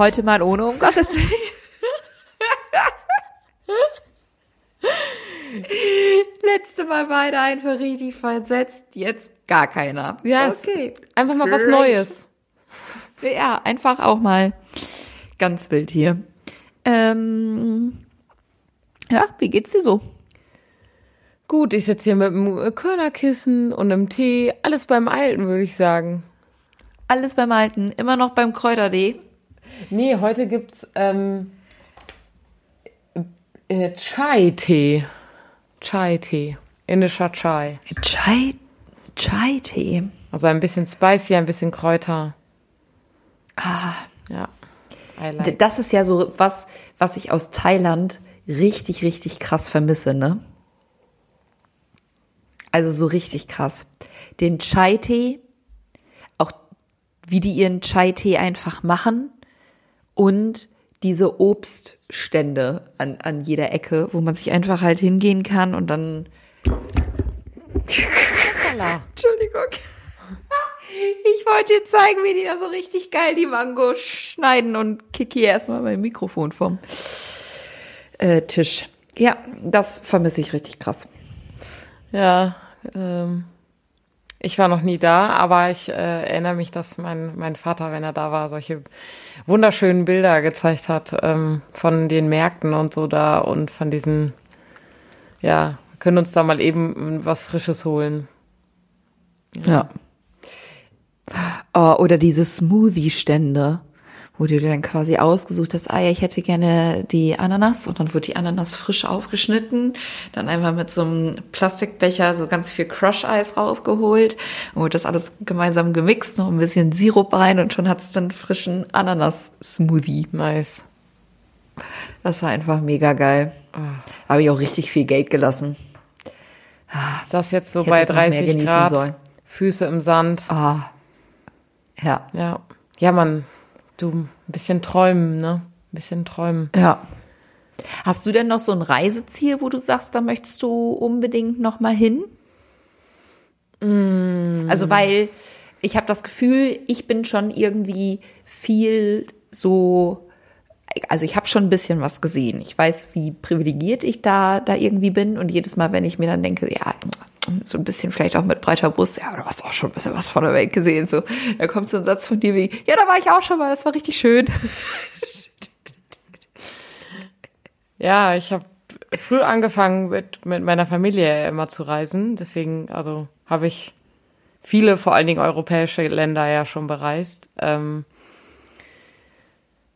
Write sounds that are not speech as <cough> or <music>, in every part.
Heute mal ohne, um Gottes Willen. Letzte Mal beide einfach richtig versetzt, jetzt gar keiner. Ja, okay. Einfach mal was Neues. Ja, einfach auch mal ganz wild hier. Ähm, ja, wie geht's dir so? Gut, ich sitze hier mit einem Körnerkissen und einem Tee. Alles beim Alten, würde ich sagen. Alles beim Alten. Immer noch beim Kräutertee. Nee, heute gibt's ähm, äh, Chai-Tee. Chai-Tee. Indischer Chai. Chai, Chai-Tee. Also ein bisschen spicy, ein bisschen Kräuter. Ah. Ja. Like. Das ist ja so was, was ich aus Thailand richtig, richtig krass vermisse, ne? Also so richtig krass. Den Chai-Tee, auch wie die ihren Chai-Tee einfach machen und diese Obststände an, an jeder Ecke, wo man sich einfach halt hingehen kann und dann. <laughs> Entschuldigung. Ich wollte dir zeigen, wie die da so richtig geil die Mango schneiden und kicke hier erstmal mein Mikrofon vom äh, Tisch. Ja, das vermisse ich richtig krass. Ja, ähm, ich war noch nie da, aber ich äh, erinnere mich, dass mein, mein Vater, wenn er da war, solche wunderschönen Bilder gezeigt hat ähm, von den Märkten und so da und von diesen, ja, können uns da mal eben was Frisches holen. Ja. ja. Oh, oder diese Smoothie-Stände wo du dir dann quasi ausgesucht hast, ah ja, ich hätte gerne die Ananas und dann wird die Ananas frisch aufgeschnitten, dann einmal mit so einem Plastikbecher so ganz viel Crush-Eis rausgeholt und wird das alles gemeinsam gemixt, noch ein bisschen Sirup rein und schon hat's dann frischen Ananas-Smoothie. Nice. Das war einfach mega geil. Oh. Habe ich auch richtig viel Geld gelassen. Das jetzt so bei 30 Grad, sollen. Füße im Sand. Ah. Ja. Ja. Ja, man, Du, ein bisschen träumen, ne? Ein bisschen träumen. Ja. Hast du denn noch so ein Reiseziel, wo du sagst, da möchtest du unbedingt noch mal hin? Mm. Also, weil ich habe das Gefühl, ich bin schon irgendwie viel so also ich habe schon ein bisschen was gesehen. Ich weiß, wie privilegiert ich da da irgendwie bin und jedes Mal, wenn ich mir dann denke, ja, so ein bisschen vielleicht auch mit breiter Brust, ja, du hast auch schon ein bisschen was von der Welt gesehen, so, da kommt so ein Satz von dir wie, ja, da war ich auch schon mal, das war richtig schön. <laughs> Ja, ich habe früh angefangen mit mit meiner Familie immer zu reisen, deswegen also habe ich viele, vor allen Dingen europäische Länder ja schon bereist. Ähm,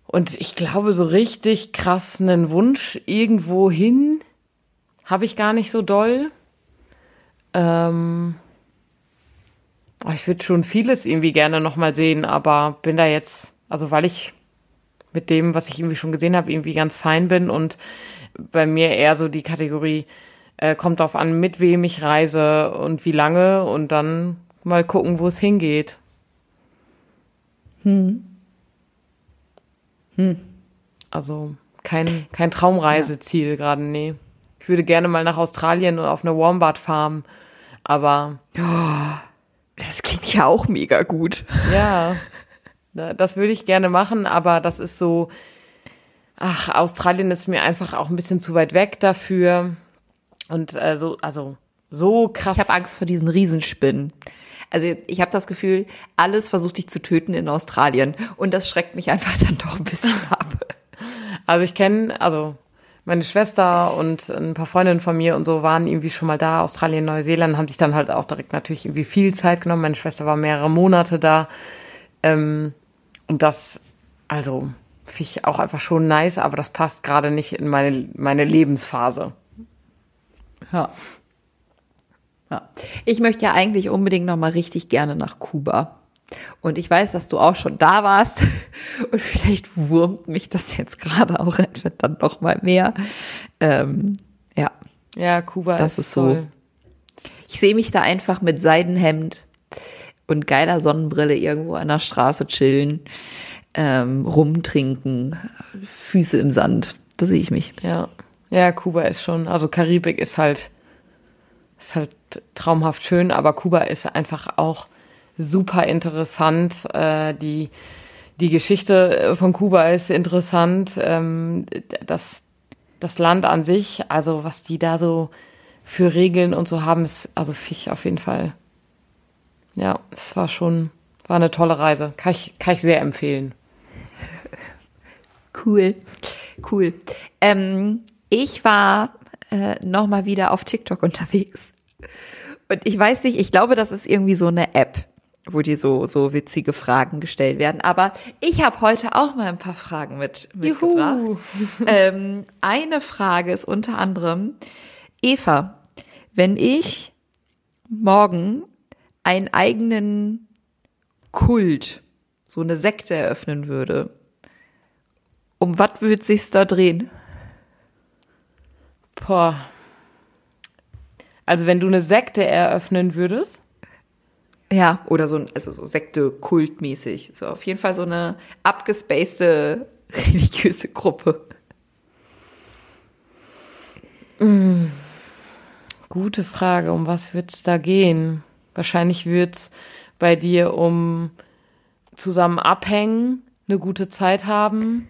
und ich glaube, so richtig krass einen Wunsch irgendwo hin habe ich gar nicht so doll. Ähm, ich würde schon vieles irgendwie gerne nochmal sehen, aber bin da jetzt, also weil ich mit dem, was ich irgendwie schon gesehen habe, irgendwie ganz fein bin und bei mir eher so die Kategorie äh, kommt drauf an, mit wem ich reise und wie lange und dann mal gucken, wo es hingeht. Hm. Hm. Also kein, kein Traumreiseziel ja. gerade, nee. Ich würde gerne mal nach Australien und auf eine Wombat-Farm, aber. Oh, das klingt ja auch mega gut. Ja, das würde ich gerne machen, aber das ist so. Ach, Australien ist mir einfach auch ein bisschen zu weit weg dafür. Und äh, so, also so krass. Ich habe Angst vor diesen Riesenspinnen. Also ich habe das Gefühl, alles versucht dich zu töten in Australien und das schreckt mich einfach <laughs> dann doch ein bisschen ab. Also ich kenne, also meine Schwester und ein paar Freundinnen von mir und so waren irgendwie schon mal da, Australien, Neuseeland, haben sich dann halt auch direkt natürlich irgendwie viel Zeit genommen. Meine Schwester war mehrere Monate da. Ähm, und das, also, finde ich auch einfach schon nice, aber das passt gerade nicht in meine, meine Lebensphase. Ja. Ja. Ich möchte ja eigentlich unbedingt noch mal richtig gerne nach Kuba. Und ich weiß, dass du auch schon da warst. <laughs> Und vielleicht wurmt mich das jetzt gerade auch einfach dann noch mal mehr. Ähm, ja. Ja, Kuba das ist, ist so. Ich sehe mich da einfach mit Seidenhemd und geiler Sonnenbrille irgendwo an der Straße chillen, ähm, rumtrinken, Füße im Sand. Da sehe ich mich. Ja. Ja, Kuba ist schon, also Karibik ist halt ist halt traumhaft schön, aber Kuba ist einfach auch super interessant. Äh, die, die Geschichte von Kuba ist interessant. Ähm, das, das Land an sich, also was die da so für Regeln und so haben, ist also Fisch auf jeden Fall. Ja, es war schon, war eine tolle Reise. Kann ich, kann ich sehr empfehlen. <laughs> Cool, cool. Ähm, ich war äh, noch mal wieder auf TikTok <laughs> unterwegs und ich weiß nicht, ich glaube, das ist irgendwie so eine App wo die so so witzige Fragen gestellt werden. Aber ich habe heute auch mal ein paar Fragen mit mitgebracht. ähm, eine Frage ist unter anderem Eva, wenn ich morgen einen eigenen Kult, so eine Sekte eröffnen würde, um was würde sich's da drehen? Boah. Also wenn du eine Sekte eröffnen würdest? Ja, oder so, also so Sekte-Kultmäßig. So auf jeden Fall so eine abgespacede <laughs> religiöse Gruppe. Mm, gute Frage. Um was wird's da gehen? Wahrscheinlich wird's bei dir um zusammen abhängen, eine gute Zeit haben,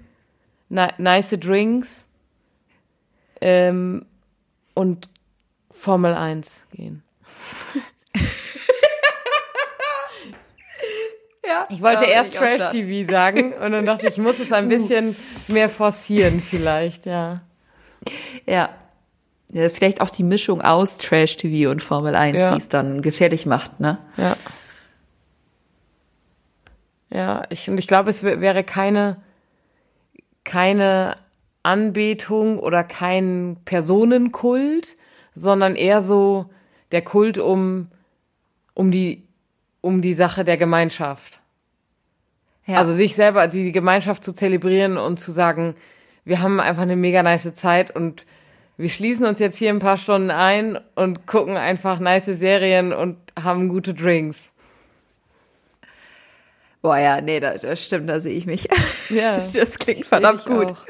nice Drinks ähm, und Formel 1 gehen. <laughs> Ja, ich wollte erst Trash-TV sagen und dann dachte ich, ich muss es ein bisschen mehr forcieren vielleicht, ja. Ja. ja vielleicht auch die Mischung aus Trash-TV und Formel 1, ja. die es dann gefährlich macht, ne? Ja. Ja, ich, und ich glaube, es wäre keine, keine Anbetung oder kein Personenkult, sondern eher so der Kult um, um die um die Sache der Gemeinschaft. Ja. Also sich selber, die Gemeinschaft zu zelebrieren und zu sagen, wir haben einfach eine mega nice Zeit und wir schließen uns jetzt hier ein paar Stunden ein und gucken einfach nice Serien und haben gute Drinks. Boah, ja, nee, das, das stimmt, da sehe ich mich. Ja. <laughs> Das klingt verdammt gut. Auch.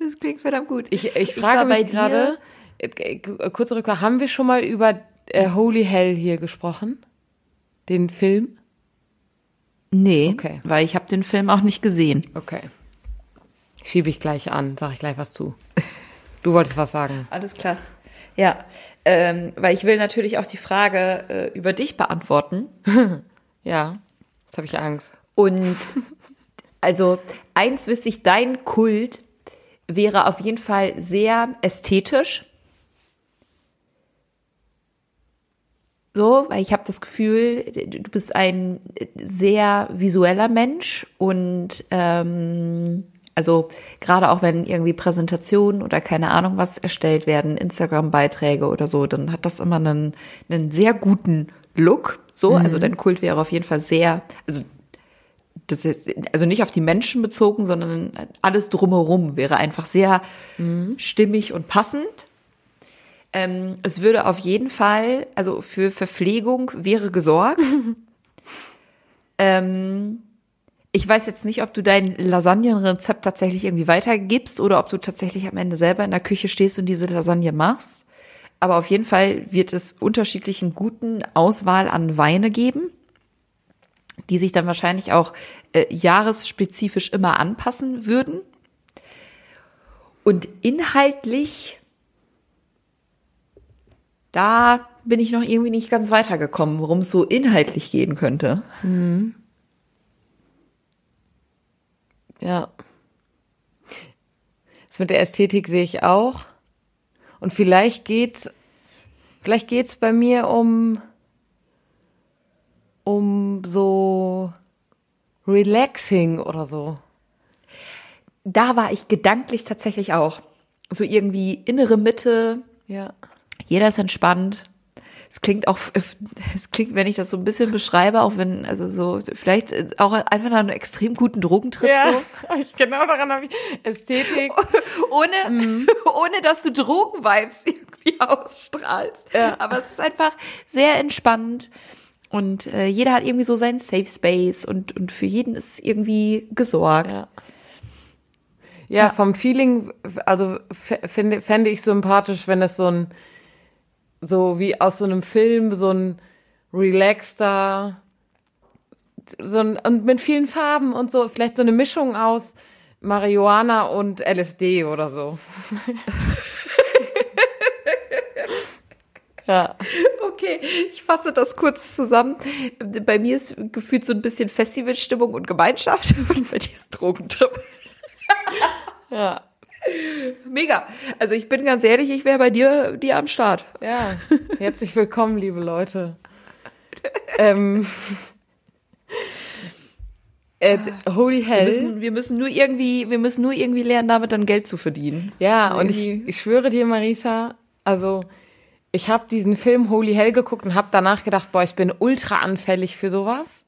Das klingt verdammt gut. Ich, ich frage ich mich gerade, äh, kurze Rückkehr, haben wir schon mal über äh, Holy Hell hier gesprochen? Den Film? Nee, okay. weil ich habe den Film auch nicht gesehen. Okay. Schiebe ich gleich an, sage ich gleich was zu. Du wolltest was sagen. Alles klar. Ja, ähm, weil ich will natürlich auch die Frage äh, über dich beantworten. <laughs> ja, jetzt habe ich Angst. Und also eins wüsste ich, dein Kult wäre auf jeden Fall sehr ästhetisch. So, weil ich habe das Gefühl, du bist ein sehr visueller Mensch und ähm, also gerade auch wenn irgendwie Präsentationen oder keine Ahnung was erstellt werden, Instagram-Beiträge oder so, dann hat das immer einen, einen sehr guten Look. So, mhm. also dein Kult wäre auf jeden Fall sehr, also das ist also nicht auf die Menschen bezogen, sondern alles drumherum wäre einfach sehr mhm. stimmig und passend. Ähm, es würde auf jeden Fall, also für Verpflegung wäre gesorgt. <laughs> ähm, ich weiß jetzt nicht, ob du dein Lasagnenrezept tatsächlich irgendwie weitergibst oder ob du tatsächlich am Ende selber in der Küche stehst und diese Lasagne machst. Aber auf jeden Fall wird es unterschiedlichen guten Auswahl an Weine geben, die sich dann wahrscheinlich auch äh, jahresspezifisch immer anpassen würden. Und inhaltlich da bin ich noch irgendwie nicht ganz weitergekommen, worum es so inhaltlich gehen könnte. Mhm. Ja. Das mit der Ästhetik sehe ich auch. Und vielleicht geht's, vielleicht geht's bei mir um, um so relaxing oder so. Da war ich gedanklich tatsächlich auch. So irgendwie innere Mitte. Ja. Jeder ist entspannt. Es klingt auch, es klingt, wenn ich das so ein bisschen beschreibe, auch wenn, also so, vielleicht auch einfach nach einem extrem guten Drogentrip. Ja, so. <laughs> ich, genau daran habe ich Ästhetik. <laughs> Ohne, mhm. <laughs> ohne dass du Drogenvibes irgendwie ausstrahlst. Ja. Aber es ist einfach sehr entspannt. Und äh, jeder hat irgendwie so seinen Safe Space und, und für jeden ist irgendwie gesorgt. Ja. Ja, vom Feeling, also fände fände ich sympathisch, wenn es so ein so wie aus so einem Film, so ein relaxter so ein, und mit vielen Farben und so, vielleicht so eine Mischung aus Marihuana und LSD oder so. <laughs> ja. Okay, ich fasse das kurz zusammen. Bei mir ist gefühlt so ein bisschen Festivalstimmung und Gemeinschaft <laughs> und bei dir ist Drogentrip. ja. Mega. Also ich bin ganz ehrlich, ich wäre bei dir, dir am Start. Ja, herzlich willkommen, liebe Leute. ähm, äh, holy hell. Wir müssen, wir müssen nur irgendwie, wir müssen nur irgendwie lernen, damit dann Geld zu verdienen. Ja, und ich, ich schwöre dir, Marisa, also ich habe diesen Film Holy Hell geguckt und habe danach gedacht, boah, ich bin ultra anfällig für sowas.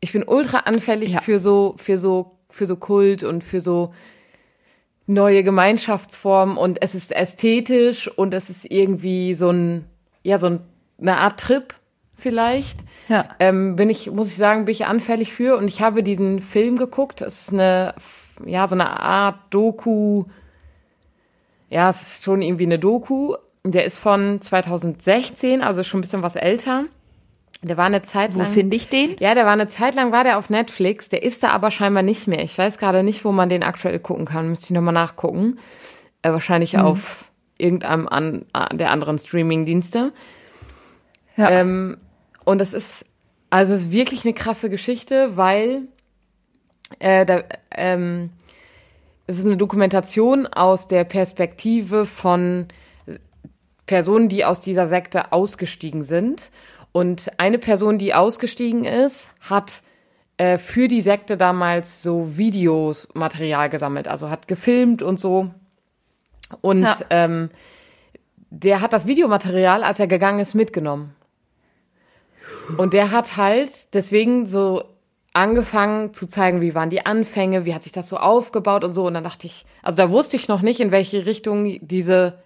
Ich bin ultra anfällig ja. für so, für so, für so Kult und für so neue Gemeinschaftsformen und es ist ästhetisch und es ist irgendwie so ein, ja, so ein, eine Art Trip vielleicht. Ja. Ähm, bin ich, muss ich sagen, bin ich anfällig für und ich habe diesen Film geguckt. Es ist eine, ja, so eine Art Doku. Ja, es ist schon irgendwie eine Doku. Der ist von 2016, also schon ein bisschen was älter. Der war eine Zeit lang. Wo finde ich den? Ja, der war eine Zeit lang, war der auf Netflix. Der ist da aber scheinbar nicht mehr. Ich weiß gerade nicht, wo man den aktuell gucken kann. Müsste ich nochmal nachgucken. Äh, wahrscheinlich mhm. auf irgendeinem an, der anderen Streaming-Dienste. Ja. Ähm, und es ist, also es ist wirklich eine krasse Geschichte, weil äh, da, ähm, es ist eine Dokumentation aus der Perspektive von Personen, die aus dieser Sekte ausgestiegen sind und eine Person, die ausgestiegen ist, hat äh, für die Sekte damals so Videos, Material gesammelt, also hat gefilmt und so. Und ja. ähm, der hat das Videomaterial, als er gegangen ist, mitgenommen. Und der hat halt deswegen so angefangen zu zeigen, wie waren die Anfänge, wie hat sich das so aufgebaut und so. Und dann dachte ich, also da wusste ich noch nicht, in welche Richtung diese,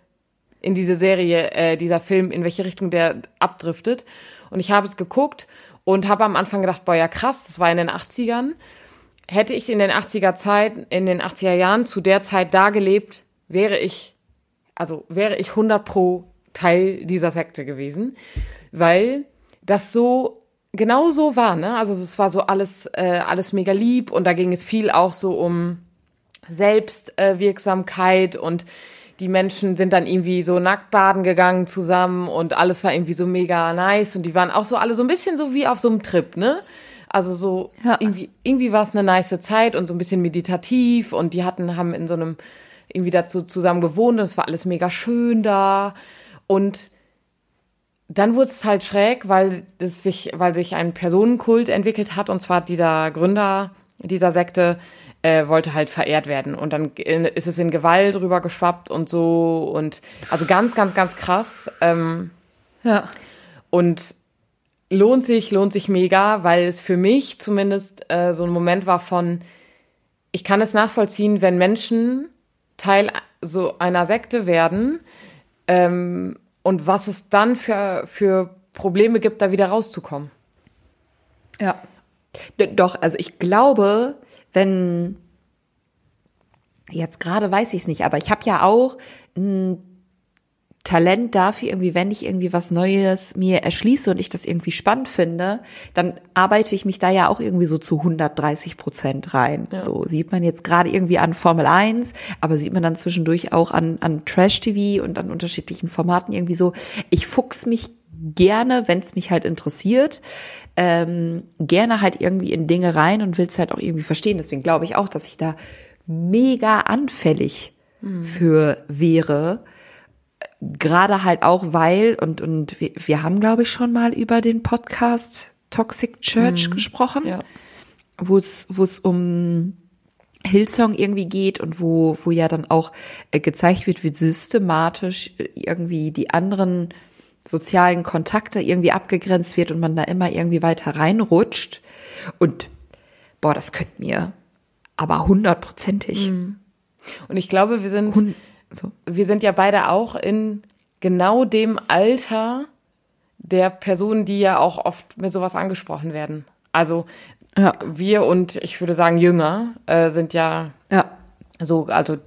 in diese Serie, äh, dieser Film, in welche Richtung der abdriftet. Und ich habe es geguckt und habe am Anfang gedacht, boah, ja krass, das war in den 80ern. Hätte ich in den 80er Zeit, in den 80er Jahren zu der Zeit da gelebt, wäre ich, also wäre ich 100 pro Teil dieser Sekte gewesen, weil das so genau so war, ne? Also es war so alles, äh, alles mega lieb und da ging es viel auch so um Selbstwirksamkeit äh, und die Menschen sind dann irgendwie so nackt baden gegangen zusammen und alles war irgendwie so mega nice und die waren auch so alle so ein bisschen so wie auf so einem Trip, ne? Also so ja. irgendwie irgendwie war es eine nice Zeit und so ein bisschen meditativ und die hatten haben in so einem irgendwie dazu zusammen gewohnt und es war alles mega schön da und dann wurde es halt schräg, weil es sich, weil sich ein Personenkult entwickelt hat, und zwar dieser Gründer dieser Sekte äh, wollte halt verehrt werden. Und dann ist es in Gewalt rüber geschwappt und so. Und also ganz, ganz, ganz krass. Ähm, ja. Und lohnt sich, lohnt sich mega, weil es für mich zumindest äh, so ein Moment war von, ich kann es nachvollziehen, wenn Menschen Teil so einer Sekte werden ähm, und was es dann für, für Probleme gibt, da wieder rauszukommen. Ja. Doch, also ich glaube, wenn jetzt gerade weiß ich es nicht, aber ich habe ja auch ein Talent dafür, irgendwie, wenn ich irgendwie was Neues mir erschließe und ich das irgendwie spannend finde, dann arbeite ich mich da ja auch irgendwie so zu 130 Prozent rein. Ja. So sieht man jetzt gerade irgendwie an Formel 1, aber sieht man dann zwischendurch auch an, an Trash-TV und an unterschiedlichen Formaten irgendwie so. Ich fuchs mich gerne, wenn es mich halt interessiert, ähm, gerne halt irgendwie in Dinge rein und will es halt auch irgendwie verstehen. Deswegen glaube ich auch, dass ich da mega anfällig mhm. für wäre. Gerade halt auch, weil, und, und wir, wir haben, glaube ich, schon mal über den Podcast Toxic Church mhm. gesprochen, ja. wo es wo es um Hillsong irgendwie geht und wo, wo ja dann auch äh, gezeigt wird, wie systematisch äh, irgendwie die anderen sozialen Kontakte irgendwie abgegrenzt wird und man da immer irgendwie weiter reinrutscht. Und boah, das könnte mir aber hundertprozentig. Mhm. Und ich glaube, wir sind, Hund, so. wir sind ja beide auch in genau dem Alter der Personen, die ja auch oft mit sowas angesprochen werden. Also ja. wir und ich würde sagen Jünger äh, sind ja, ja so, also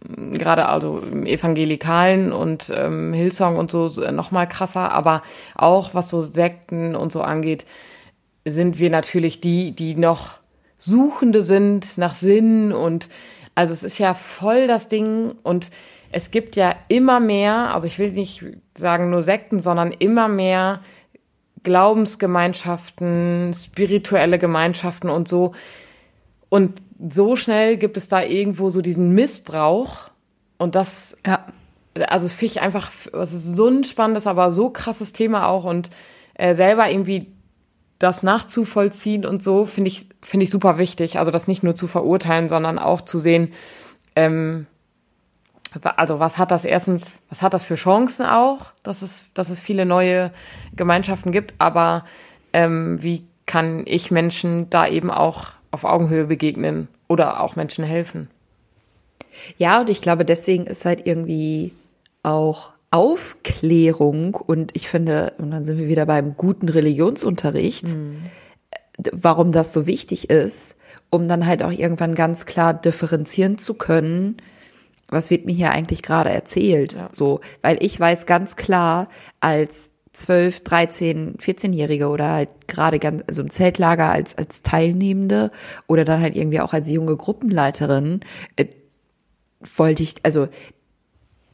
gerade also im Evangelikalen und ähm, Hillsong und so noch mal krasser, aber auch was so Sekten und so angeht, sind wir natürlich die, die noch Suchende sind nach Sinn und also es ist ja voll das Ding und es gibt ja immer mehr, also ich will nicht sagen nur Sekten, sondern immer mehr Glaubensgemeinschaften, spirituelle Gemeinschaften und so. Und so schnell gibt es da irgendwo so diesen Missbrauch und das, ja. also finde ich einfach, es ist so ein spannendes, aber so krasses Thema auch und äh, selber irgendwie das nachzuvollziehen und so finde ich, finde ich super wichtig. Also das nicht nur zu verurteilen, sondern auch zu sehen, ähm, also was hat das erstens, was hat das für Chancen auch, dass es, dass es viele neue Gemeinschaften gibt, aber ähm, wie kann ich Menschen da eben auch auf Augenhöhe begegnen oder auch Menschen helfen? Ja, und ich glaube, deswegen ist halt irgendwie auch Aufklärung und ich finde, und dann sind wir wieder beim guten Religionsunterricht, mhm. warum das so wichtig ist, um dann halt auch irgendwann ganz klar differenzieren zu können, was wird mir hier eigentlich gerade erzählt? Ja. So, weil ich weiß ganz klar, als 12, 13, 14-Jährige oder halt gerade ganz, also im Zeltlager als, als Teilnehmende oder dann halt irgendwie auch als junge Gruppenleiterin, äh, wollte ich, also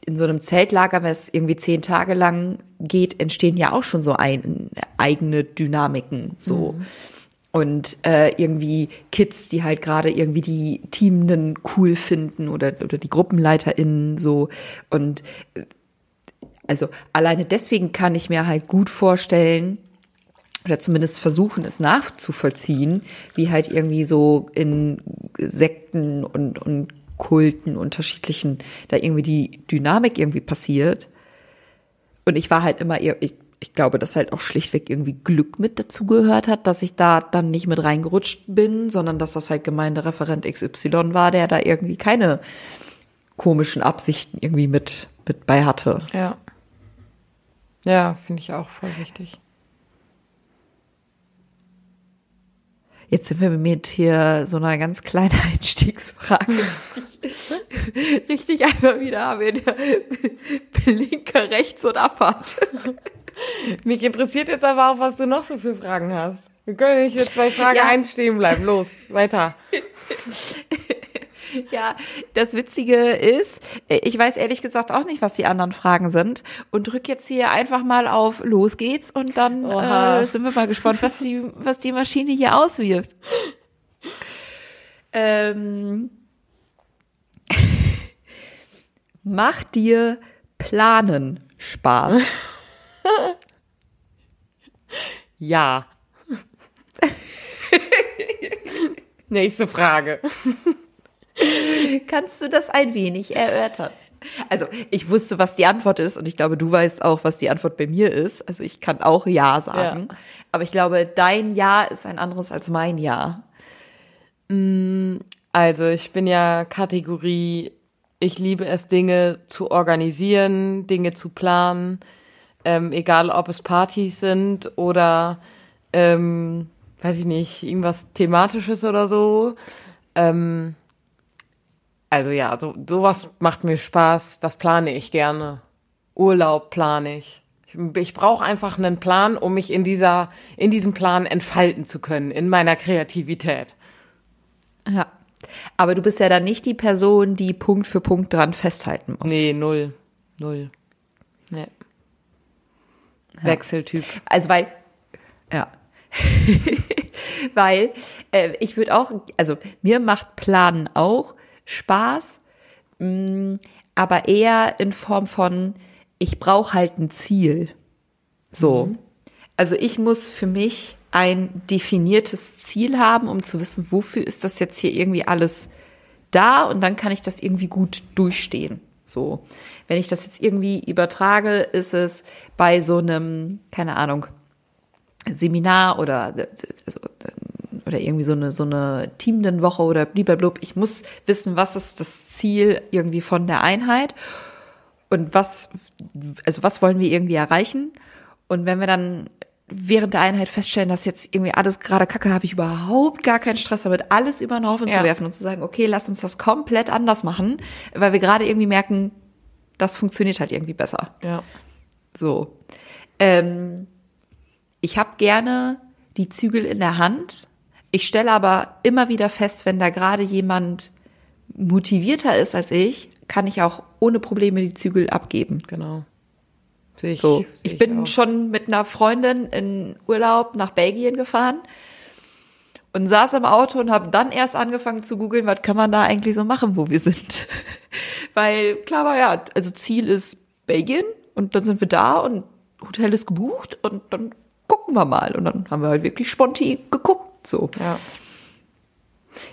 in so einem Zeltlager, wenn es irgendwie zehn Tage lang geht, entstehen ja auch schon so ein, eigene Dynamiken, so. Mhm. Und äh, irgendwie Kids, die halt gerade irgendwie die Teamenden cool finden oder, oder die GruppenleiterInnen so. Und äh, also alleine deswegen kann ich mir halt gut vorstellen, oder zumindest versuchen, es nachzuvollziehen, wie halt irgendwie so in Sekten und, und Kulten unterschiedlichen da irgendwie die Dynamik irgendwie passiert. Und ich war halt immer, ich, ich glaube, dass halt auch schlichtweg irgendwie Glück mit dazugehört hat, dass ich da dann nicht mit reingerutscht bin, sondern dass das halt Gemeindereferent XY war, der da irgendwie keine komischen Absichten irgendwie mit, mit bei hatte. Ja. Ja, finde ich auch voll wichtig. Jetzt sind wir mit hier so einer ganz kleinen <laughs> Einstiegsfrage. richtig, richtig einfach wieder haben wir Blinker rechts und Abfahrt. Mich interessiert jetzt aber auch, was du noch so für Fragen hast. Wir können nicht mit zwei Fragen ja. eins stehen bleiben. Los, weiter. <laughs> <laughs> Ja, das Witzige ist, ich weiß ehrlich gesagt auch nicht, was die anderen Fragen sind und drück jetzt hier einfach mal auf Los geht's und dann äh, <laughs> sind wir mal gespannt, was die, was die Maschine hier auswirft. Ähm, <laughs> macht dir Planen Spaß? ja. Nächste Frage. Kannst du das ein wenig erörtern? Also ich wusste, was die Antwort ist und ich glaube, du weißt auch, was die Antwort bei mir ist. Also ich kann auch Ja sagen. Ja. Aber ich glaube, dein Ja ist ein anderes als mein Ja. Mm, also ich bin ja Kategorie, ich liebe es, Dinge zu organisieren, Dinge zu planen, ähm, egal ob es Partys sind oder, ähm, weiß ich nicht, irgendwas Thematisches oder so. Ähm, also ja, so, sowas macht mir Spaß, das plane ich gerne. Urlaub plane ich. Ich, ich brauche einfach einen Plan, um mich in dieser, in diesem Plan entfalten zu können, in meiner Kreativität. Ja. Aber du bist ja dann nicht die Person, die Punkt für Punkt dran festhalten muss. Nee, null. Null. Nee. Ja. Wechseltyp. Also weil, ja. <laughs> weil äh, ich würde auch, also mir macht Planen auch Spaß, mh, mm, aber eher in Form von, ich brauche halt ein Ziel. So. Mhm. Also ich muss für mich ein definiertes Ziel haben, um zu wissen, wofür ist das jetzt hier irgendwie alles da und dann kann ich das irgendwie gut durchstehen. So. Wenn ich das jetzt irgendwie übertrage, ist es bei so einem, keine Ahnung, Seminar oder also, oder irgendwie so eine, so eine Teamenden-Woche oder blub. Ich muss wissen, was ist das Ziel irgendwie von der Einheit und was, also was wollen wir irgendwie erreichen? Und wenn wir dann während der Einheit feststellen, dass jetzt irgendwie alles gerade kacke, habe ich überhaupt gar keinen Stress damit, alles über den Haufen ja. zu werfen und zu sagen, okay, lass uns das komplett anders machen, weil wir gerade irgendwie merken, das funktioniert halt irgendwie besser. Ja. So. Ähm, ich habe gerne die Zügel in der Hand. Ich stelle aber immer wieder fest, wenn da gerade jemand motivierter ist als ich, kann ich auch ohne Probleme die Zügel abgeben. Genau. Sehe ich, So, sehe ich bin auch. schon mit einer Freundin in Urlaub nach Belgien gefahren und saß im Auto und habe dann erst angefangen zu googeln, was kann man da eigentlich so machen, wo wir sind. <laughs> Weil klar war ja, also Ziel ist Belgien und dann sind wir da und Hotel ist gebucht und dann gucken wir mal. Und dann haben wir halt wirklich spontan geguckt. So. Ja.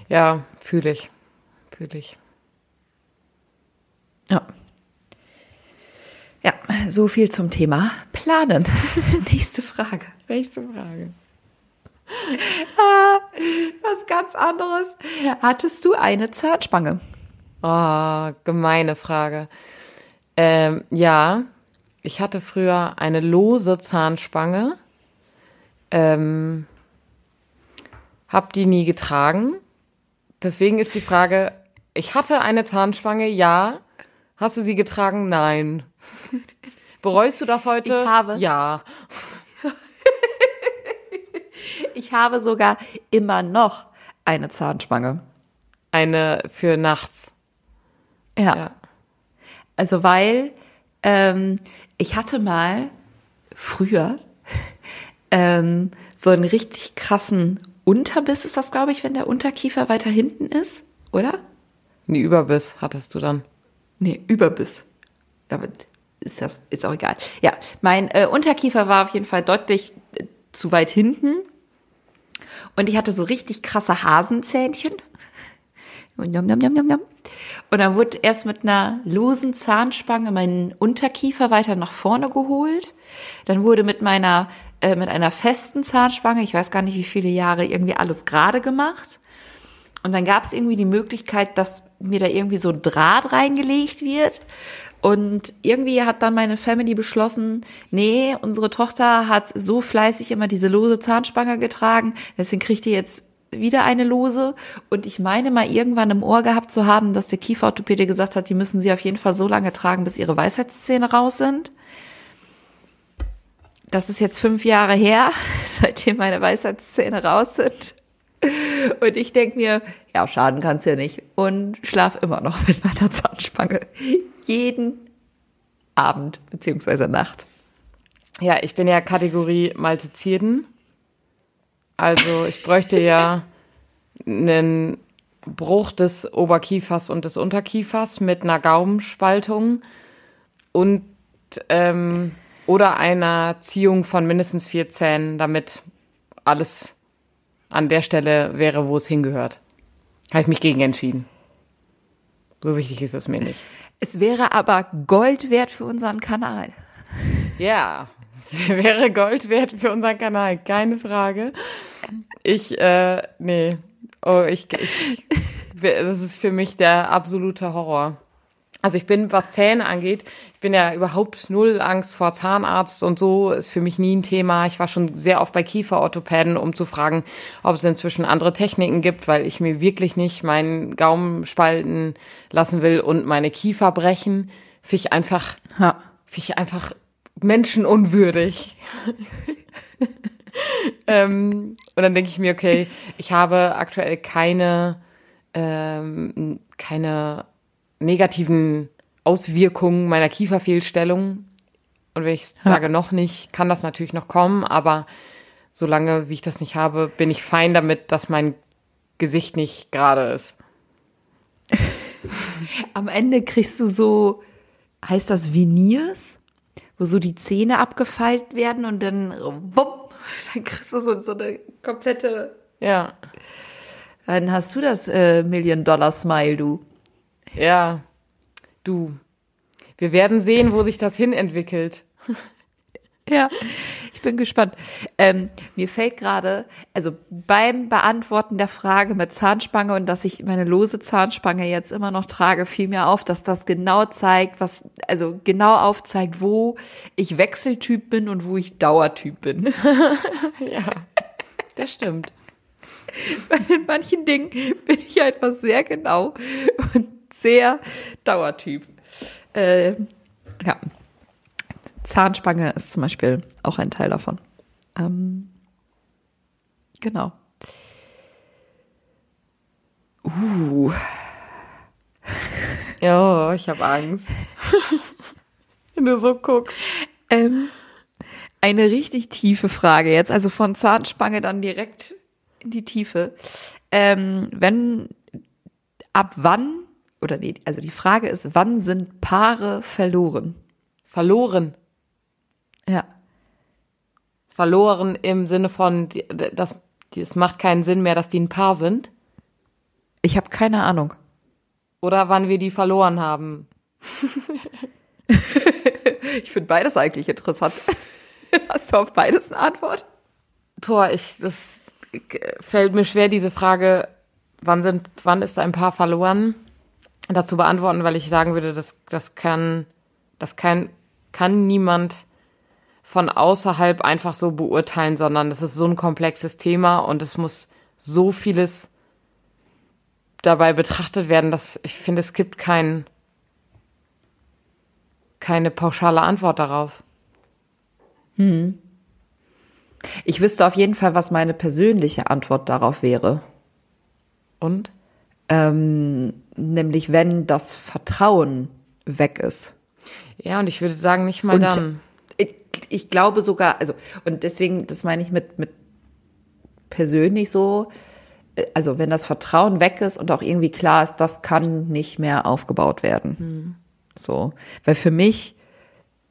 Ja, fühle ich. Fühle ich. Ja. Ja, so viel zum Thema Planen. <laughs> Nächste Frage. Nächste Frage. <laughs> Was ganz anderes. Hattest du eine Zahnspange? Oh, gemeine Frage. Ähm, ja, ich hatte früher eine lose Zahnspange. Ähm, hab die nie getragen. Deswegen ist die Frage, ich hatte eine Zahnspange, ja. Hast du sie getragen? Nein. <laughs> Bereust du das heute? Ich habe. Ja. <laughs> Ich habe sogar immer noch eine Zahnspange. Eine für nachts. Ja. Ja. Also weil ähm, ich hatte mal früher <laughs> ähm, so einen richtig krassen Unterbiss ist das, glaube ich, wenn der Unterkiefer weiter hinten ist, oder? Nee, Überbiss hattest du dann. Nee, Überbiss. Aber ist das ist auch egal. Ja, mein äh, Unterkiefer war auf jeden Fall deutlich äh, zu weit hinten und ich hatte so richtig krasse Hasenzähnchen. Und nom, nom, nom, nom, nom. Und dann wurde erst mit einer losen Zahnspange mein Unterkiefer weiter nach vorne geholt. Dann wurde mit meiner, äh, mit einer festen Zahnspange, ich weiß gar nicht wie viele Jahre, irgendwie alles gerade gemacht. Und dann gab es irgendwie die Möglichkeit, dass mir da irgendwie so ein Draht reingelegt wird. Und irgendwie hat dann meine Family beschlossen, nee, unsere Tochter hat so fleißig immer diese lose Zahnspange getragen, deswegen kriegt die jetzt wieder eine lose. Und ich meine mal irgendwann im Ohr gehabt zu haben, dass der Kieferorthopäde gesagt hat, die müssen sie auf jeden Fall so lange tragen, bis ihre Weisheitszähne raus sind. Das ist jetzt fünf Jahre her, <laughs> seitdem meine Weisheitszähne raus sind. Und ich denk mir, ja, schaden kann's ja nicht. Und schlaf immer noch mit meiner Zahnspange. Jeden Abend beziehungsweise Nacht. Ja, ich bin ja Kategorie Maltezierden. Also ich bräuchte ja einen Bruch des Oberkiefers und des Unterkiefers mit einer Gaumenspaltung und ähm, oder einer Ziehung von mindestens vier Zähnen, damit alles an der Stelle wäre, wo es hingehört. Habe ich mich gegen entschieden. So wichtig ist es mir nicht. Es wäre aber Gold wert für unseren Kanal. Ja, es <laughs> wäre Gold wert für unseren Kanal, keine Frage. Ich, äh, nee. Oh, ich, ich, <laughs> das ist für mich der absolute Horror. Also ich bin, was Zähne angeht, ich bin ja überhaupt null Angst vor Zahnarzt und so, ist für mich nie ein Thema. Ich war schon sehr oft bei Kieferorthopäden, um zu fragen, ob es inzwischen andere Techniken gibt, weil ich mir wirklich nicht meinen Gaumen spalten lassen will und meine Kiefer brechen. Finde ich einfach, Ja. finde ich einfach menschenunwürdig. <laughs> ähm, und dann denke ich mir, okay, ich habe aktuell keine, ähm, keine negativen Auswirkungen meiner Kieferfehlstellung. Und wenn ich sage noch nicht, kann das natürlich noch kommen, aber solange wie ich das nicht habe, bin ich fein damit, dass mein Gesicht nicht gerade ist. <laughs> Am Ende kriegst du so, heißt das Veneers? Wo so die Zähne abgefeilt werden und dann, bumm, dann kriegst du so, so eine komplette, Ja, dann hast du das äh, Million-Dollar-Smile, du. Ja, du. Wir werden sehen, wo sich das hin entwickelt. <laughs> Ja, ich bin gespannt. Ähm, mir fällt gerade, also beim Beantworten der Frage mit Zahnspange und dass ich meine lose Zahnspange jetzt immer noch trage, fiel mir auf, dass das genau zeigt, was, also genau aufzeigt, wo ich Wechseltyp bin und wo ich Dauertyp bin. <laughs> <laughs> Ja, das stimmt. Weil in manchen Dingen bin ich einfach sehr genau und sehr Dauertyp. Äh, ja. Zahnspange ist zum Beispiel auch ein Teil davon. Ähm, Genau. Uh. <laughs> Ja, ich habe Angst. <laughs> Wenn du so guckst. Ähm, eine richtig tiefe Frage jetzt, also von Zahnspange dann direkt in die Tiefe. Ähm, wenn, ab wann, oder nee, also die Frage ist, wann sind Paare verloren? Verloren. Ja. Verloren im Sinne von, das, es macht keinen Sinn mehr, dass die ein Paar sind. Ich habe keine Ahnung. Oder wann wir die verloren haben. <laughs> ich finde beides eigentlich interessant. <laughs> Hast du auf beides eine Antwort? Boah, ich, das fällt mir schwer, diese Frage, wann sind, wann ist ein Paar verloren, das zu beantworten, weil ich sagen würde, das, das kann, das kann, kann niemand von außerhalb einfach so beurteilen, sondern das ist so ein komplexes Thema und es muss so vieles dabei betrachtet werden, dass ich finde, es gibt kein, keine pauschale Antwort darauf. Hm. Ich wüsste auf jeden Fall, was meine persönliche Antwort darauf wäre. Und? Ähm, nämlich, wenn das Vertrauen weg ist. Ja, und ich würde sagen, nicht mal und dann. Ich, ich glaube sogar, also, und deswegen, das meine ich mit, mit persönlich so, also wenn das Vertrauen weg ist und auch irgendwie klar ist, das kann nicht mehr aufgebaut werden. Mhm. So. Weil für mich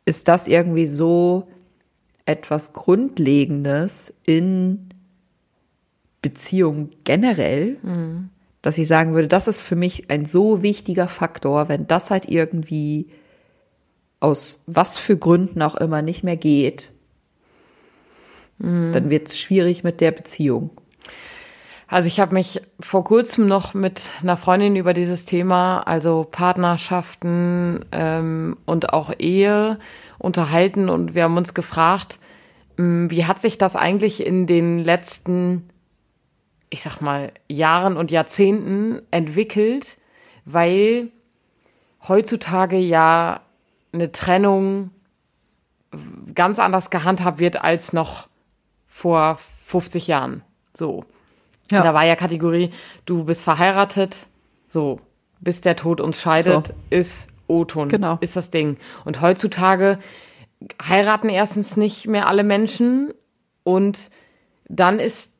ist das irgendwie so etwas Grundlegendes in Beziehungen generell, mhm. Dass ich sagen würde, das ist für mich ein so wichtiger Faktor, wenn das halt irgendwie aus was für Gründen auch immer nicht mehr geht, mhm. dann wird es schwierig mit der Beziehung. Also ich habe mich vor kurzem noch mit einer Freundin über dieses Thema, also Partnerschaften ähm, und auch Ehe unterhalten und wir haben uns gefragt, hm, wie hat sich das eigentlich in den letzten, ich sag mal, Jahren und Jahrzehnten entwickelt, weil heutzutage ja eine Trennung ganz anders gehandhabt wird als noch vor 50 Jahren. So. Ja. Da war ja Kategorie, du bist verheiratet, so, bis der Tod uns scheidet, so. ist O-Ton, genau. ist das Ding. Und heutzutage heiraten erstens nicht mehr alle Menschen und dann ist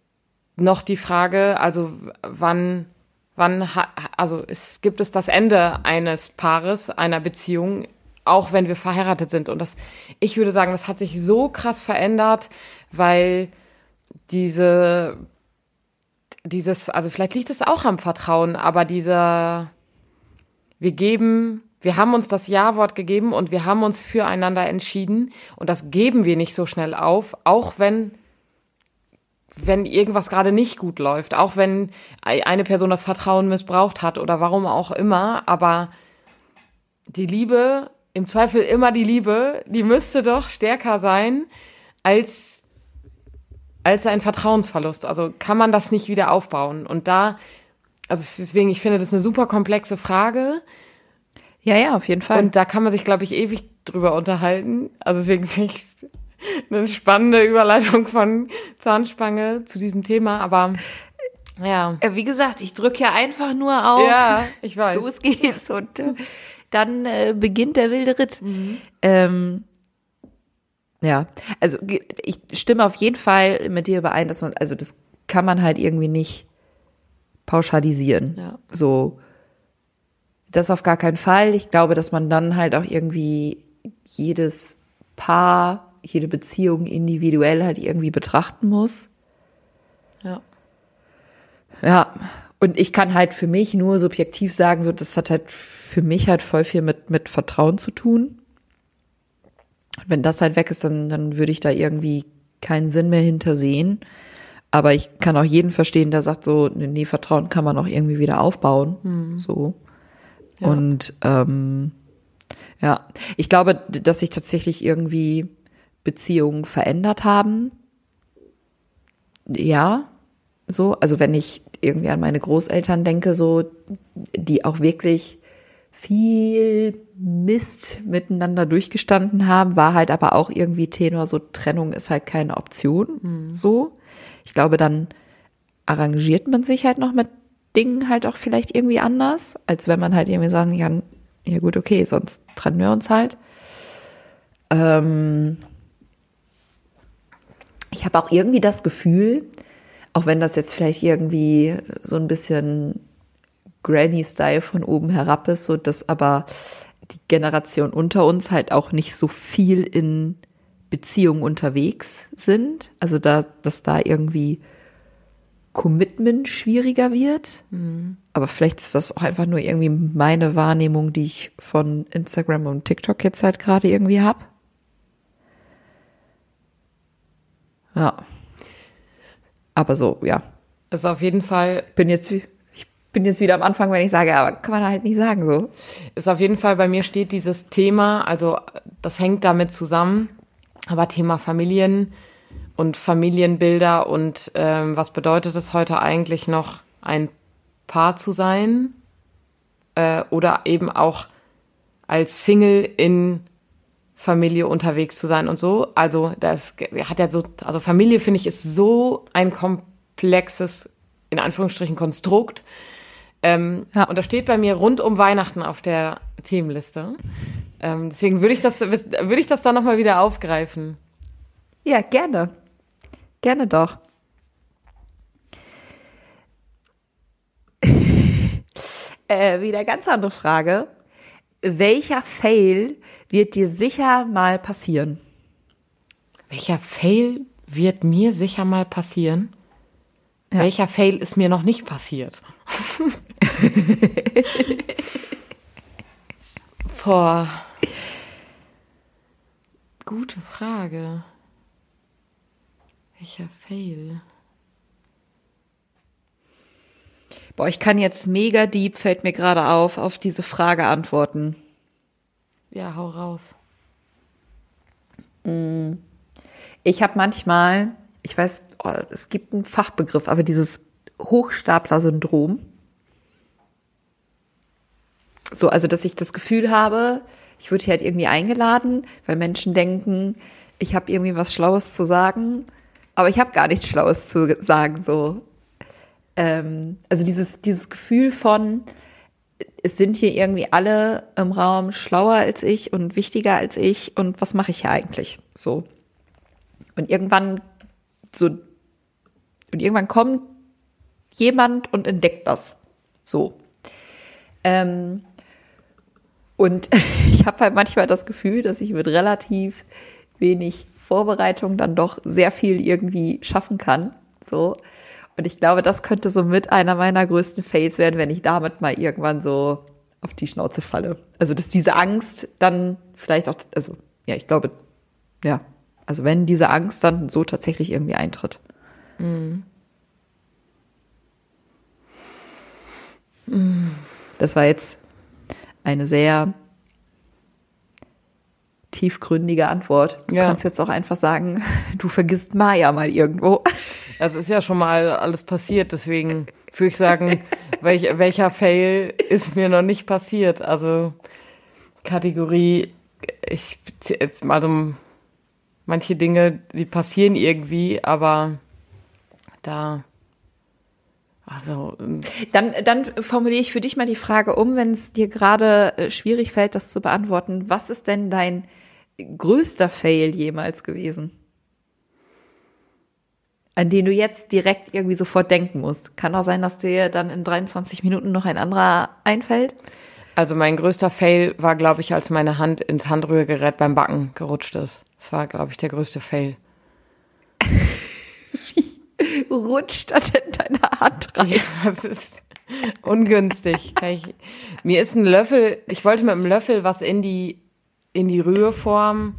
noch die Frage, also wann, wann, also es gibt es das Ende eines Paares, einer Beziehung, auch wenn wir verheiratet sind. Und das, ich würde sagen, das hat sich so krass verändert, weil diese dieses, also vielleicht liegt es auch am Vertrauen, aber dieser, wir geben, wir haben uns das Ja-Wort gegeben und wir haben uns füreinander entschieden und das geben wir nicht so schnell auf, auch wenn wenn irgendwas gerade nicht gut läuft, auch wenn eine Person das Vertrauen missbraucht hat oder warum auch immer, aber die Liebe, im Zweifel immer die Liebe, die müsste doch stärker sein als als ein Vertrauensverlust. Also kann man das nicht wieder aufbauen. Und da, also deswegen, ich finde das eine super komplexe Frage. Ja, ja, auf jeden Fall. Und da kann man sich, glaube ich, ewig drüber unterhalten. Also deswegen finde ich <laughs> eine spannende Überleitung von Zahnspange zu diesem Thema. Aber ja. Äh, wie gesagt, ich drücke ja einfach nur auf. Ja, ich weiß. Los geht's und äh, dann äh, beginnt der wilde Ritt. Mhm. Ähm, ja, also ich stimme auf jeden Fall mit dir überein, dass man, also das kann man halt irgendwie nicht pauschalisieren. Ja. So, das auf gar keinen Fall. Ich glaube, dass man dann halt auch irgendwie jedes Paar, jede Beziehung individuell halt irgendwie betrachten muss. Ja. Ja. Und ich kann halt für mich nur subjektiv sagen, so, das hat halt für mich halt voll viel mit, mit Vertrauen zu tun wenn das halt weg ist, dann, dann würde ich da irgendwie keinen Sinn mehr hintersehen. Aber ich kann auch jeden verstehen, der sagt so, nee, Vertrauen kann man auch irgendwie wieder aufbauen. Mhm. So. Ja. Und ähm, ja, ich glaube, dass sich tatsächlich irgendwie Beziehungen verändert haben. Ja, so. Also wenn ich irgendwie an meine Großeltern denke, so, die auch wirklich viel Mist miteinander durchgestanden haben, war halt aber auch irgendwie Tenor, so Trennung ist halt keine Option, mhm. so. Ich glaube, dann arrangiert man sich halt noch mit Dingen halt auch vielleicht irgendwie anders, als wenn man halt irgendwie sagen kann, ja gut, okay, sonst trennen wir uns halt. Ähm ich habe auch irgendwie das Gefühl, auch wenn das jetzt vielleicht irgendwie so ein bisschen Granny-Style von oben herab ist, so dass aber die Generation unter uns halt auch nicht so viel in Beziehungen unterwegs sind. Also da, dass da irgendwie Commitment schwieriger wird. Mhm. Aber vielleicht ist das auch einfach nur irgendwie meine Wahrnehmung, die ich von Instagram und TikTok jetzt halt gerade irgendwie habe. Ja. Aber so, ja. Das ist auf jeden Fall. Bin jetzt, ich bin jetzt wieder am Anfang, wenn ich sage, aber kann man halt nicht sagen so. Ist auf jeden Fall, bei mir steht dieses Thema, also das hängt damit zusammen, aber Thema Familien und Familienbilder und ähm, was bedeutet es heute eigentlich noch, ein Paar zu sein äh, oder eben auch als Single in Familie unterwegs zu sein und so. Also das hat ja so, also Familie finde ich ist so ein komplexes, in Anführungsstrichen, Konstrukt. Ähm, ja. Und da steht bei mir rund um Weihnachten auf der Themenliste. Ähm, deswegen würde ich das, würde ich das da nochmal wieder aufgreifen. Ja, gerne. Gerne doch. <laughs> äh, wieder ganz andere Frage. Welcher Fail wird dir sicher mal passieren? Welcher Fail wird mir sicher mal passieren? Ja. Welcher Fail ist mir noch nicht passiert? <laughs> Boah. Gute Frage. Welcher Fail? Boah, ich kann jetzt mega deep, fällt mir gerade auf, auf diese Frage antworten. Ja, hau raus. Mm. Ich habe manchmal, ich weiß, oh, es gibt einen Fachbegriff, aber dieses Hochstapler-Syndrom. So, also, dass ich das Gefühl habe, ich würde hier halt irgendwie eingeladen, weil Menschen denken, ich habe irgendwie was Schlaues zu sagen aber ich habe gar nichts Schlaues zu sagen. So, ähm, also dieses dieses Gefühl von es sind hier irgendwie alle im Raum schlauer als ich und wichtiger als ich und was mache ich hier eigentlich? So und irgendwann so und irgendwann kommt jemand und entdeckt das. So. Ähm, und <laughs> ich habe halt manchmal das Gefühl, dass ich mit relativ wenig Vorbereitung dann doch sehr viel irgendwie schaffen kann. So. Und ich glaube, das könnte so mit einer meiner größten Fails werden, wenn ich damit mal irgendwann so auf die Schnauze falle. Also, dass diese Angst dann vielleicht auch, also, ja, ich glaube, ja, also wenn diese Angst dann so tatsächlich irgendwie eintritt. Mhm. Das war jetzt eine sehr tiefgründige Antwort. Du ja. kannst jetzt auch einfach sagen, <laughs> du vergisst Maya mal irgendwo. Das ist ja schon mal alles passiert, deswegen würde ich sagen, <laughs> welch, welcher Fail ist mir noch nicht passiert? Also Kategorie, ich jetzt mal so manche Dinge, die passieren irgendwie, aber da also ähm, dann, dann formuliere ich für dich mal die Frage um, wenn es dir gerade äh, schwierig fällt, das zu beantworten. Was ist denn dein größter Fail jemals gewesen? An den du jetzt direkt irgendwie sofort denken musst. Kann auch sein, dass dir dann in 23 Minuten noch ein anderer einfällt. Also mein größter Fail war, glaube ich, als meine Hand ins Handrührgerät beim Backen gerutscht ist. Das war, glaube ich, der größte Fail. <laughs> Wie rutscht das in deine Hand rein? Ja, das ist ungünstig. Ich, mir ist ein Löffel, ich wollte mit einem Löffel was in die in die Rührform,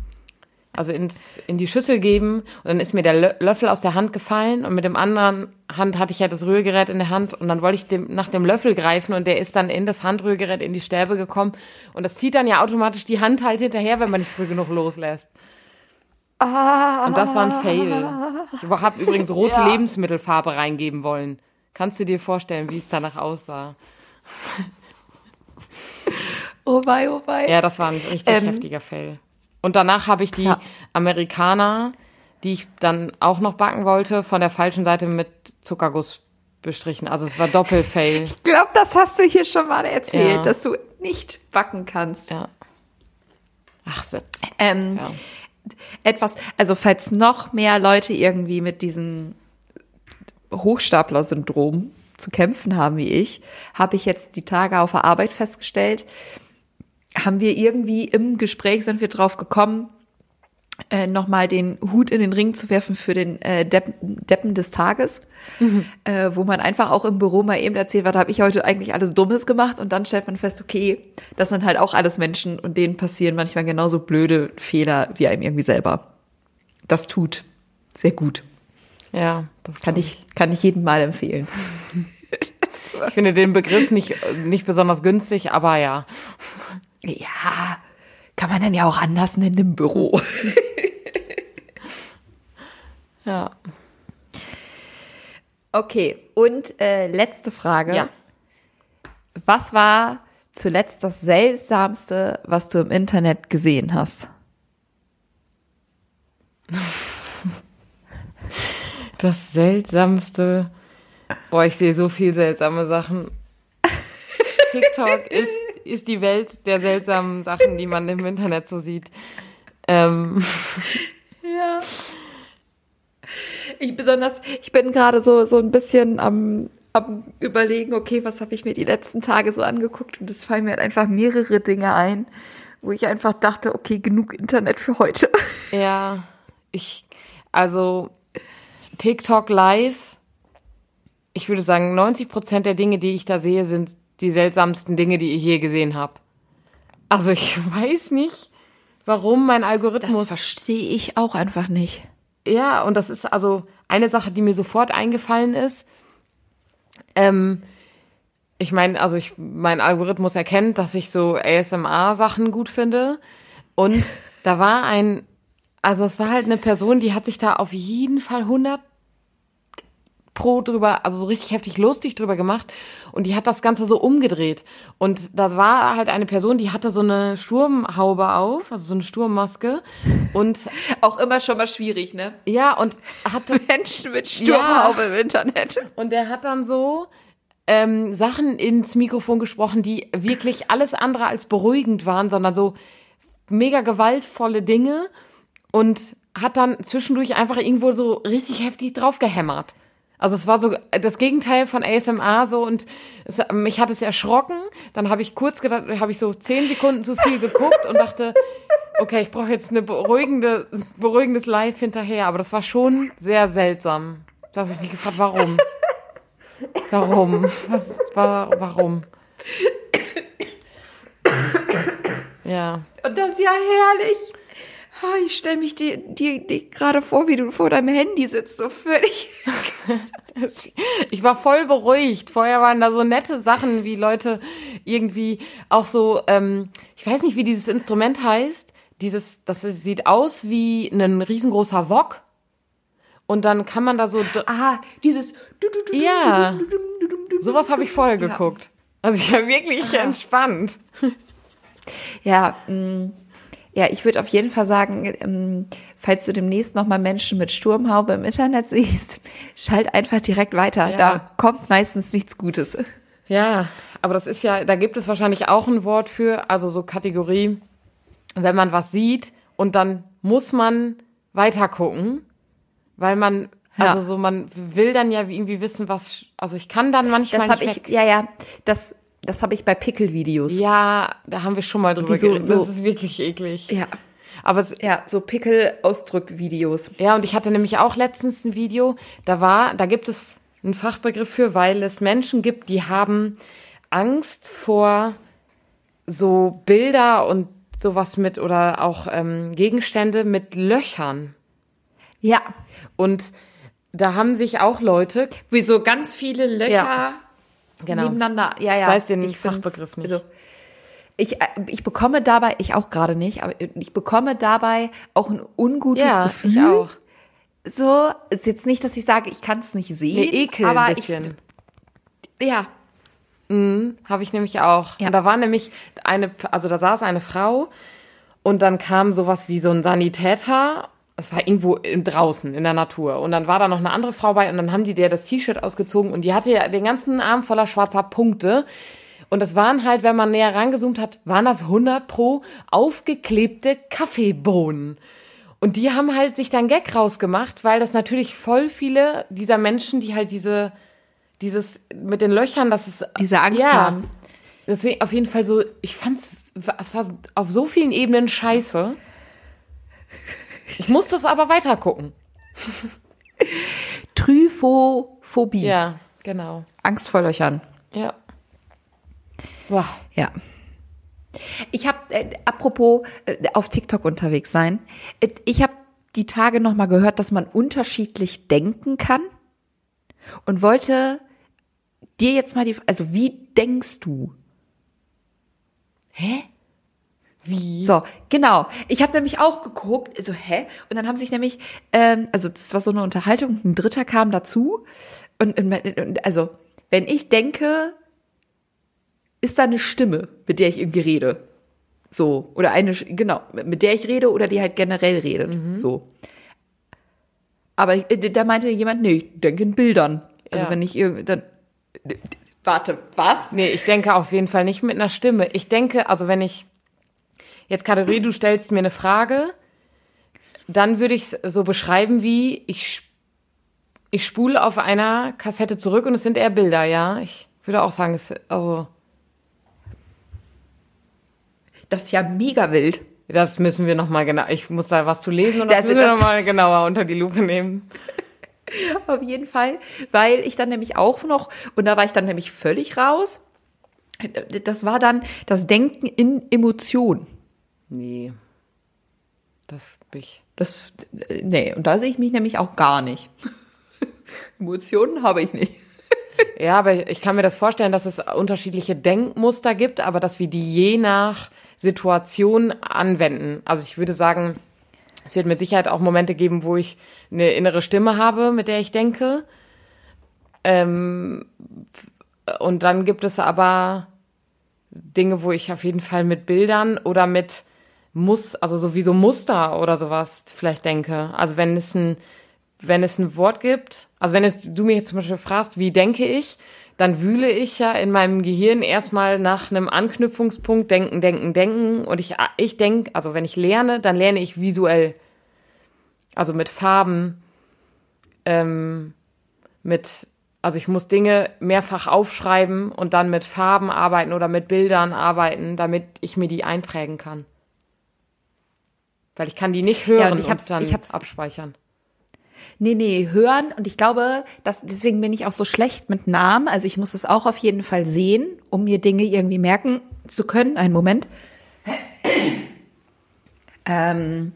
also ins, in die Schüssel geben. Und dann ist mir der Löffel aus der Hand gefallen und mit dem anderen Hand hatte ich ja das Rührgerät in der Hand und dann wollte ich dem, nach dem Löffel greifen und der ist dann in das Handrührgerät, in die Stäbe gekommen. Und das zieht dann ja automatisch die Hand halt hinterher, wenn man nicht früh genug loslässt. Ah. Und das war ein Fail. Ich habe übrigens rote <laughs> ja. Lebensmittelfarbe reingeben wollen. Kannst du dir vorstellen, wie es danach aussah? Oh wei, oh wei. Ja, das war ein richtig ähm, heftiger Fail. Und danach habe ich die ja. Amerikaner, die ich dann auch noch backen wollte, von der falschen Seite mit Zuckerguss bestrichen. Also es war Doppelfail. Ich glaube, das hast du hier schon mal erzählt, ja. dass du nicht backen kannst. Ja. Ach, ähm, ja. etwas, also falls noch mehr Leute irgendwie mit diesem Hochstapler-Syndrom zu kämpfen haben wie ich, habe ich jetzt die Tage auf der Arbeit festgestellt, haben wir irgendwie im Gespräch sind wir drauf gekommen, äh, nochmal den Hut in den Ring zu werfen für den äh, Depp, Deppen des Tages, mhm. äh, wo man einfach auch im Büro mal eben erzählt, was habe ich heute eigentlich alles Dummes gemacht und dann stellt man fest, okay, das sind halt auch alles Menschen und denen passieren manchmal genauso blöde Fehler wie einem irgendwie selber. Das tut sehr gut. Ja, das kann ich, kann ich jedem mal empfehlen. <laughs> ich finde den Begriff nicht, nicht besonders günstig, aber ja. Ja, kann man dann ja auch anders nennen im Büro. <laughs> ja. Okay, und äh, letzte Frage. Ja. Was war zuletzt das Seltsamste, was du im Internet gesehen hast? <laughs> Das Seltsamste. Boah, ich sehe so viel seltsame Sachen. <laughs> TikTok ist ist die Welt der seltsamen Sachen, die man im Internet so sieht. Ähm. Ja. Ich besonders, ich bin gerade so, so ein bisschen am, am überlegen, okay, was habe ich mir die letzten Tage so angeguckt und es fallen mir halt einfach mehrere Dinge ein, wo ich einfach dachte, okay, genug Internet für heute. Ja, ich, also TikTok live, ich würde sagen, 90 Prozent der Dinge, die ich da sehe, sind die seltsamsten Dinge, die ich je gesehen habe. Also ich <laughs> weiß nicht, warum mein Algorithmus. Das verstehe ich auch einfach nicht. Ja, und das ist also eine Sache, die mir sofort eingefallen ist. Ähm, ich meine, also ich, mein Algorithmus erkennt, dass ich so ASMR-Sachen gut finde. Und <laughs> da war ein, also es war halt eine Person, die hat sich da auf jeden Fall 100 pro drüber, also so richtig heftig lustig drüber gemacht und die hat das Ganze so umgedreht. Und da war halt eine Person, die hatte so eine Sturmhaube auf, also so eine Sturmmaske und <laughs> auch immer schon mal schwierig, ne? Ja, und hatte <laughs> Menschen mit Sturmhaube ja. im Internet. Und der hat dann so ähm, Sachen ins Mikrofon gesprochen, die wirklich alles andere als beruhigend waren, sondern so mega gewaltvolle Dinge und hat dann zwischendurch einfach irgendwo so richtig heftig draufgehämmert. Also es war so das Gegenteil von ASMR so und es, mich hat es erschrocken. Dann habe ich kurz gedacht, habe ich so zehn Sekunden zu viel geguckt und dachte, okay, ich brauche jetzt eine beruhigende, beruhigendes Live hinterher. Aber das war schon sehr seltsam. Da habe ich mich gefragt, warum? Warum? Was war, warum? Ja. Und das ist ja herrlich. Oh, ich stelle mich dir, dir, dir gerade vor, wie du vor deinem Handy sitzt, so völlig. <laughs> ich war voll beruhigt. Vorher waren da so nette Sachen, wie Leute irgendwie auch so, ähm, ich weiß nicht, wie dieses Instrument heißt. Dieses, das sieht aus wie ein riesengroßer Wok. Und dann kann man da so. Ah, dieses. Ja. Sowas habe ich vorher geguckt. Also ich war wirklich ah. entspannt. Ja, mh. Ja, ich würde auf jeden Fall sagen, ähm, falls du demnächst nochmal Menschen mit Sturmhaube im Internet siehst, schalt einfach direkt weiter. Ja. Da kommt meistens nichts Gutes. Ja, aber das ist ja, da gibt es wahrscheinlich auch ein Wort für, also so Kategorie, wenn man was sieht und dann muss man weiter gucken, weil man ja. Also so, man will dann ja irgendwie wissen, was, also ich kann dann manchmal das nicht ich, Ja, ja, das, das habe ich bei Pickel-Videos. Ja, da haben wir schon mal drüber so, geredet. So, das ist wirklich eklig. Ja. Aber es, ja, so Pickel-Ausdrück-Videos. Ja, und ich hatte nämlich auch letztens ein Video, da war, da gibt es einen Fachbegriff für, weil es Menschen gibt, die haben Angst vor so Bilder und sowas mit oder auch ähm, Gegenstände mit Löchern. Ja. Und da haben sich auch Leute. Wie so ganz viele Löcher. Ja genau. nebeneinander. Ja, ja. Ich weiß den ich Fachbegriff nicht. Also, ich, äh, ich bekomme dabei, ich auch gerade nicht, aber ich bekomme dabei auch ein ungutes ja, Gefühl. Ich auch. So, ist jetzt nicht, dass ich sage, ich kann es nicht sehen. Nee, Ekel aber ein bisschen. Ich, ja. Mhm, Habe ich nämlich auch. Ja. Und da war nämlich eine, also da saß eine Frau und dann kam sowas wie so ein Sanitäter es war irgendwo draußen in der Natur. Und dann war da noch eine andere Frau bei und dann haben die der das T-Shirt ausgezogen und die hatte ja den ganzen Arm voller schwarzer Punkte. Und das waren halt, wenn man näher rangezoomt hat, waren das 100 pro aufgeklebte Kaffeebohnen. Und die haben halt sich dann Gag rausgemacht, weil das natürlich voll viele dieser Menschen, die halt diese, dieses mit den Löchern, das ist. Diese Angst ja, haben. Deswegen auf jeden Fall so, ich fand's, es war auf so vielen Ebenen scheiße. Ich muss das aber weiter gucken. <laughs> Tryphophobie. Ja, genau. Angst vor Löchern. Ja. Boah. Ja. Ich habe, äh, apropos äh, auf TikTok unterwegs sein, äh, ich habe die Tage nochmal gehört, dass man unterschiedlich denken kann und wollte dir jetzt mal die, also wie denkst du? Hä? Wie? So, genau. Ich habe nämlich auch geguckt, so, hä? Und dann haben sich nämlich, ähm, also das war so eine Unterhaltung, ein Dritter kam dazu. Und, und also, wenn ich denke, ist da eine Stimme, mit der ich irgendwie rede. So, oder eine, genau, mit der ich rede oder die halt generell redet. Mhm. So. Aber da meinte jemand, nee, ich denke in Bildern. Also Ja. wenn ich irgendwie, dann, warte, was? Nee, ich denke auf jeden Fall nicht mit einer Stimme. Ich denke, also wenn ich jetzt Kategorie, du stellst mir eine Frage, dann würde ich es so beschreiben wie, ich, ich spule auf einer Kassette zurück und es sind eher Bilder, ja. Ich würde auch sagen, es, also, Das ist ja mega wild. das müssen wir nochmal genau, ich muss da was zu lesen und das, Das- müssen wir nochmal genauer unter die Lupe nehmen. <laughs> Auf jeden Fall, weil ich dann nämlich auch noch, und da war ich dann nämlich völlig raus, das war dann das Denken in Emotion. Nee. Das bin ich. Das, äh, nee, und da sehe ich mich nämlich auch gar nicht. <laughs> Emotionen habe ich nicht. Ja, aber ich kann mir das vorstellen, dass es unterschiedliche Denkmuster gibt, aber dass wir die je nach Situation anwenden. Also ich würde sagen, es wird mit Sicherheit auch Momente geben, wo ich eine innere Stimme habe, mit der ich denke. Ähm, und dann gibt es aber Dinge, wo ich auf jeden Fall mit Bildern oder mit muss, also sowieso Muster oder sowas vielleicht denke. Also wenn es ein, wenn es ein Wort gibt, also wenn es, du mich jetzt zum Beispiel fragst, wie denke ich, dann wühle ich ja in meinem Gehirn erstmal nach einem Anknüpfungspunkt, denken, denken, denken. Und ich, ich denke, also wenn ich lerne, dann lerne ich visuell. Also mit Farben, ähm, mit, also ich muss Dinge mehrfach aufschreiben und dann mit Farben arbeiten oder mit Bildern arbeiten, damit ich mir die einprägen kann. Weil ich kann die nicht hören Ja, und und, ich hab's- dann ich hab's- abspeichern. Nee, nee, hören. Und ich glaube, dass, deswegen bin ich auch so schlecht mit Namen. Also ich muss es auch auf jeden Fall sehen, um mir Dinge irgendwie merken zu können. Einen Moment. <clears throat> Ähm,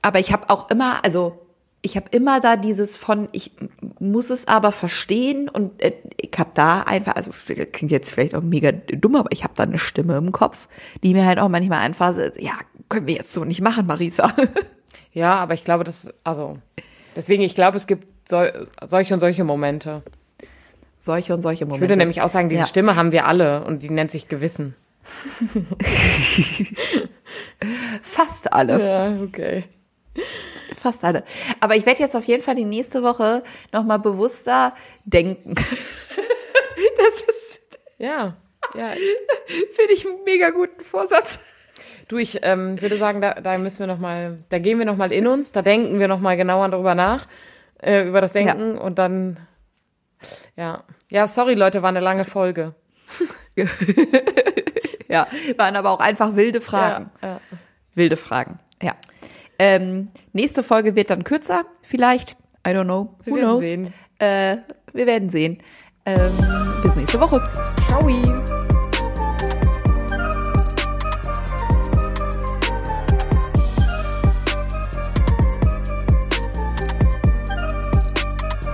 aber ich habe auch immer, also ich habe immer da dieses von, ich muss es aber verstehen und äh, ich habe da einfach, also klingt jetzt vielleicht auch mega dumm, aber ich habe da eine Stimme im Kopf, die mir halt auch manchmal einfach, ja, können wir jetzt so nicht machen, Marisa. <laughs> Ja, aber ich glaube, das, also, deswegen, ich glaube, es gibt sol solche und solche Momente. solche und solche Ich Momente. würde nämlich auch sagen, diese Ja. Stimme haben wir alle und die nennt sich Gewissen. <laughs> Fast alle. Ja, okay. Fast alle. Aber ich werde jetzt auf jeden Fall die nächste Woche nochmal bewusster denken. <laughs> Das ist, Ja, ja. finde ich, einen mega guten Vorsatz. Du, ich ähm, würde sagen, da, da müssen wir noch mal, da gehen wir noch mal in uns, da denken wir noch mal genauer darüber nach, äh, über das Denken und dann, ja. Ja, sorry Leute, war eine lange Folge. <laughs> Ja, waren aber auch einfach wilde Fragen. Ja, ja. Wilde Fragen, ja. Ähm, nächste Folge wird dann kürzer, vielleicht. I don't know. Who Wir knows? sehen. Äh, wir werden sehen. Ähm, bis nächste Woche. Ciao.